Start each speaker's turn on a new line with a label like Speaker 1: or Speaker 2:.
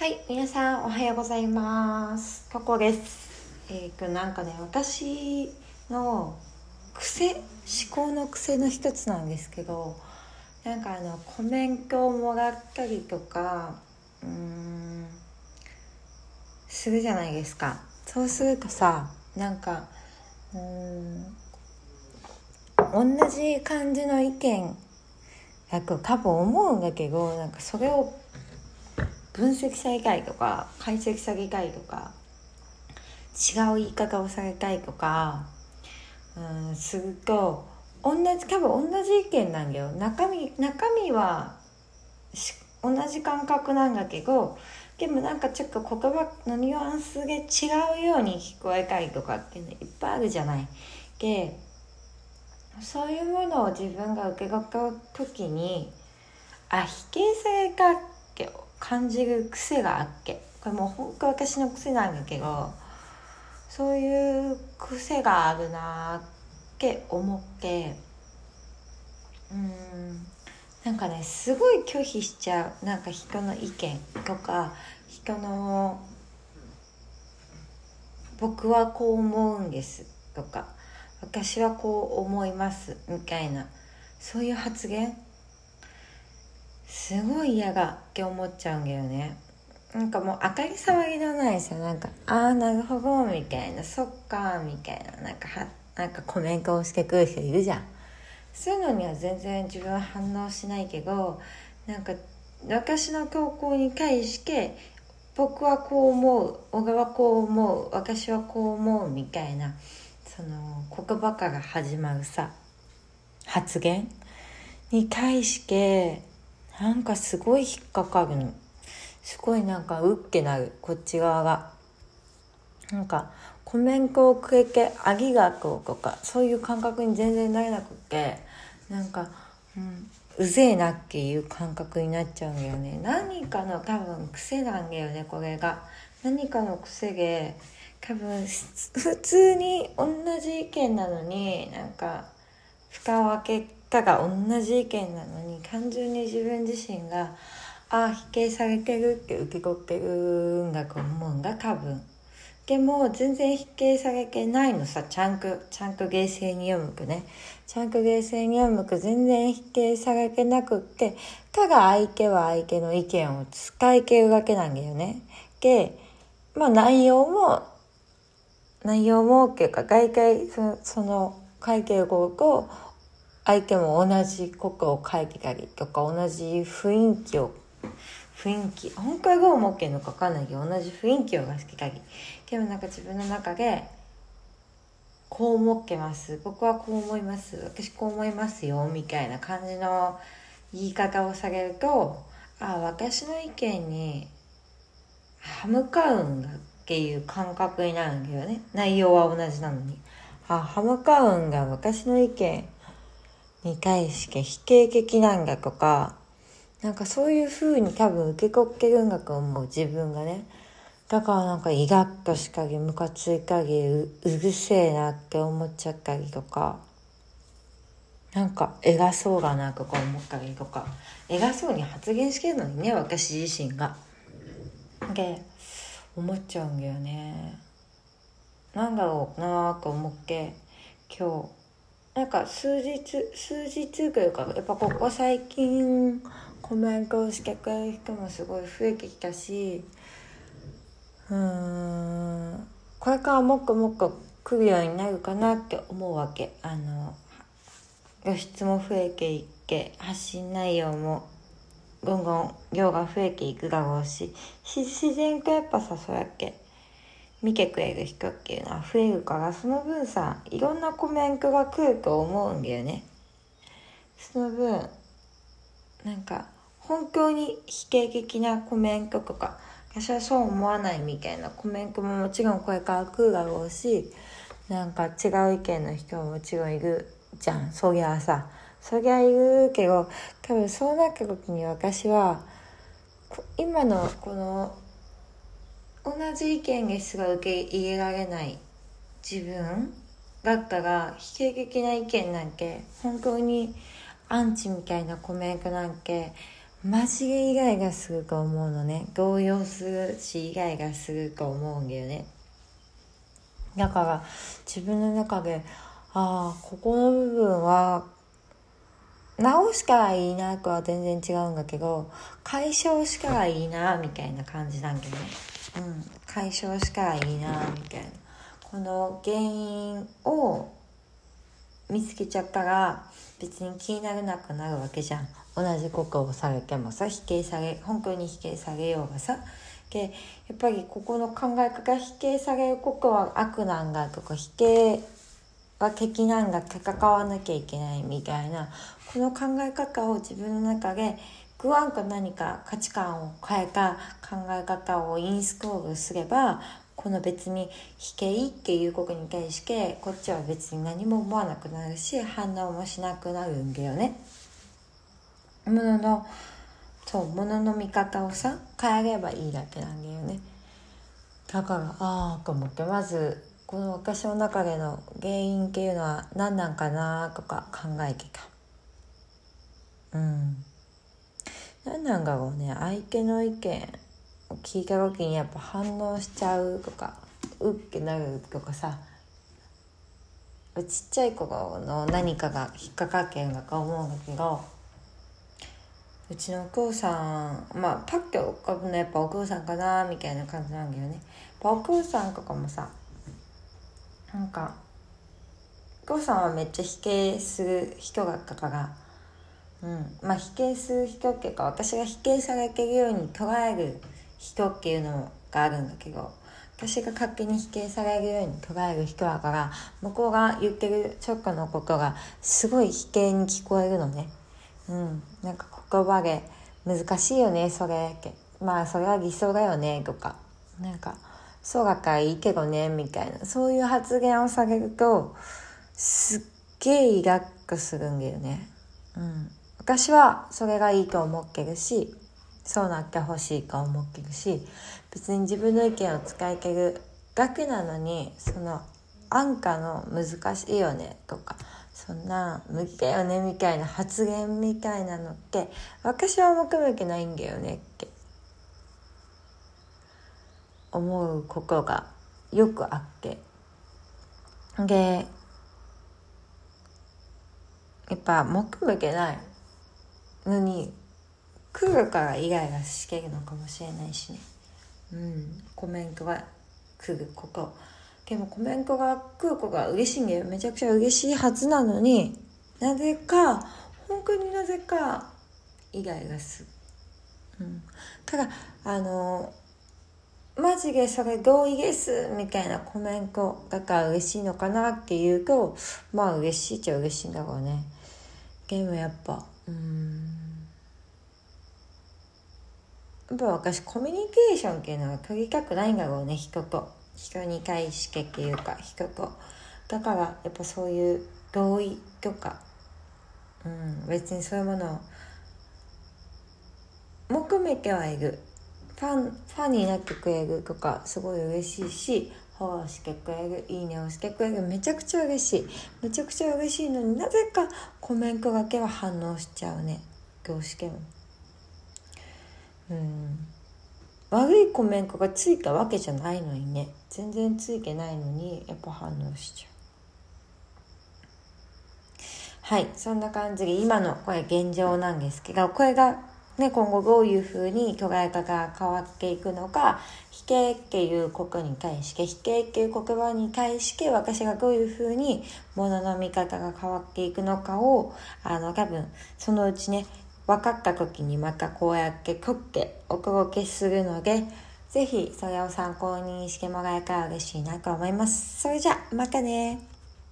Speaker 1: はい、皆さんおはようございます。ここです。えー、となんかね、私の癖、思考の癖の一つなんですけど、なんかあのコメントをもらったりとか、うーん、するじゃないですか。そうするとさ、なんか、うーん、同じ感じの意見だと多分思うんだけど、なんかそれを分析されたいとか解析されたいとか違う言い方をされたいとかうんすると同じ多分同じ意見なんだよ中身中身は同じ感覚なんだけどでもなんかちょっと言葉のニュアンスで違うように聞こえたりとかっていうのいっぱいあるじゃない。でそういうものを自分が受け取った時にあ否定されたって感じる癖があっけ。これもう本当私の癖なんだけどそういう癖があるなって思ってうん。なんかねすごい拒否しちゃう。なんか人の意見とか人の僕はこう思うんですとか私はこう思いますみたいなそういう発言すごい嫌がって思っちゃうんだよね。なんかもう当たり障りのないさなんか「ああなるほど」みたいな「そっか」みたいな。なんかはなんかコメントをしてくる人いるじゃん。そういうのには全然自分は反応しないけどなんか私の投稿に対して僕はこう思う小川こう思う私はこう思うみたいなその言葉から始まるさ発言に対してなんかすごい引っかかる。のすごいなんかうっけなる。こっち側が。なんかコメントをくれてありがとうとかそういう感覚に全然なれなくてなんか、うん、うぜえなっていう感覚になっちゃうんだよね。何かの多分癖なんだよねこれが。何かの癖で多分普通に同じ意見なのになんか蓋を開けたが同じ意見なのに単純に自分自身がああ否定されてるって受け取ってるんだと思うんだ多分。でも全然否定されてないのさちゃんとちゃんと冷静に読むとね。ちゃんと冷静に読むと全然否定されてなくってただ相手は相手の意見を使い切るだけなんだよね。でまあ内容も内容もっていうか外界そその書いてることと相手も同じことを書いてたりとか同じ雰囲気を雰囲気本当はどう思ってんのか分かんないけど同じ雰囲気を出してたりでもなんか自分の中でこう思ってます。僕はこう思います。私こう思いますよみたいな感じの言い方をされるとああ私の意見に歯向かうんだ。っていう感覚になるんだよね。内容は同じなのにあ歯向かうんが私の意見。に対して否定的なんだとかなんかそういう風に多分受け取ってるんだと思う自分がねだからなんかイラッとしたりムカついたりううるせえなって思っちゃったりとかなんか偉そうだなとか思ったりとか偉そうに発言してるのにね私自身が。で思っちゃうんだよね。なんだろうなと思って今日なんか数日数日というかやっぱここ最近コメントをしてくれる人もすごい増えてきたしうんこれからもっともっと来るようになるかなって思うわけ。あの露出も増えていって発信内容もどんどん量が増えていくだろうし自然とやっぱさそうやって見てくれる人っていうのは増えるからその分さいろんなコメントが来ると思うんだよね。その分なんか本当に否定的なコメントとか私はそう思わないみたいなコメントももちろんこれから来るだろうしなんか違う意見の人ももちろんいるじゃん。そりゃさそりゃいるけど多分そうなった時に私は今のこの同じ意見ですら受け入れられない自分だったら否定的な意見なんて本当にアンチみたいなコメントなんてマジでイライラすると思うのね。動揺するしイライラすると思うんだよね。だから自分の中でああここの部分は直したらいいなとは全然違うんだけど解消したらいいなみたいな感じなんだよね。うん解消したらいいなみたいな。この原因を見つけちゃったら別に気にならなくなるわけじゃん。同じことをされてもさ否定され本当に否定されようがさ。でやっぱりここの考え方否定されることは悪なんだとか否定は敵なんだ戦わなきゃいけないみたいな。この考え方を自分の中でグワンか何か価値観を変えた考え方をインストールすればこの別に否定っていうことに対してこっちは別に何も思わなくなるし反応もしなくなるんだよね。もののそうものの見方をさ変えればいいだけなんだよね。だからああと思ってまずこの私の中での原因っていうのは何なんかなとか考えてた。うん何なんだろうね相手の意見を聞いた時にやっぱ反応しちゃうとかうってなるとかさちっちゃい子の何かが引っかかってるんだと思うんだけどうちのお父さんまあパッと浮かぶのやっぱお父さんかなみたいな感じなんだよね。お父さんとかもさなんかお父さんはめっちゃ否定する人だったからうん。まあ否定する人っていうか私が否定されてるように捉える人っていうのがあるんだけど私が勝手に否定されるように捉える人だから向こうが言ってるちょっとのことがすごい否定に聞こえるのね。うん、なんか言葉で難しいよねそれって。まあそれは理想だよねとか。なんかそうだからいいけどねみたいな。そういう発言をされるとすっげえイラッとするんだよね。うん、私はそれがいいと思ってるしそうなってほしいと思ってるし別に自分の意見を使い切るだけなのにその安価の難しいよねとかそんな無理だよねみたいな発言みたいなのって私は求めてないんだよねって思うことがよくあって。でやっぱ求めてない。のに来るからイライラしてるのかもしれないしね。うん。コメントが来ること。でもコメントが来ることが嬉しいんだよ。めちゃくちゃ嬉しいはずなのになぜか本当になぜかイライラする、うん、ただあのマジでそれ同意ですみたいなコメントだから嬉しいのかなっていうとまあ嬉しいっちゃ嬉しいんだろうね。でもやっぱうんやっぱ私コミュニケーションっていうのは取りたくないんだろうね人と。人に対してっていうか人と。だからやっぱそういう同意とか、うん、別にそういうものを求めてはいる。ファンファンになってくれるとかすごい嬉しいしフォローしてくれるいいねをしてくれる。めちゃくちゃ嬉しい。めちゃくちゃ嬉しいのになぜかコメントだけは反応しちゃうねどうしても。うん。悪いコメントがついたわけじゃないのにね。全然ついてないのにやっぱ反応しちゃう。はい。そんな感じで今のこれ現状なんですけどこれがね、今後どういうふうに捉え方が変わっていくのか否定っていうことに対して否定っていう言葉に対して私がどういうふうにものの見方が変わっていくのかをあの多分そのうちね分かった時にまたこうやってクッケお届けするので、ぜひそれを参考にしてもらえたら嬉しいなと思います。それじゃ、またね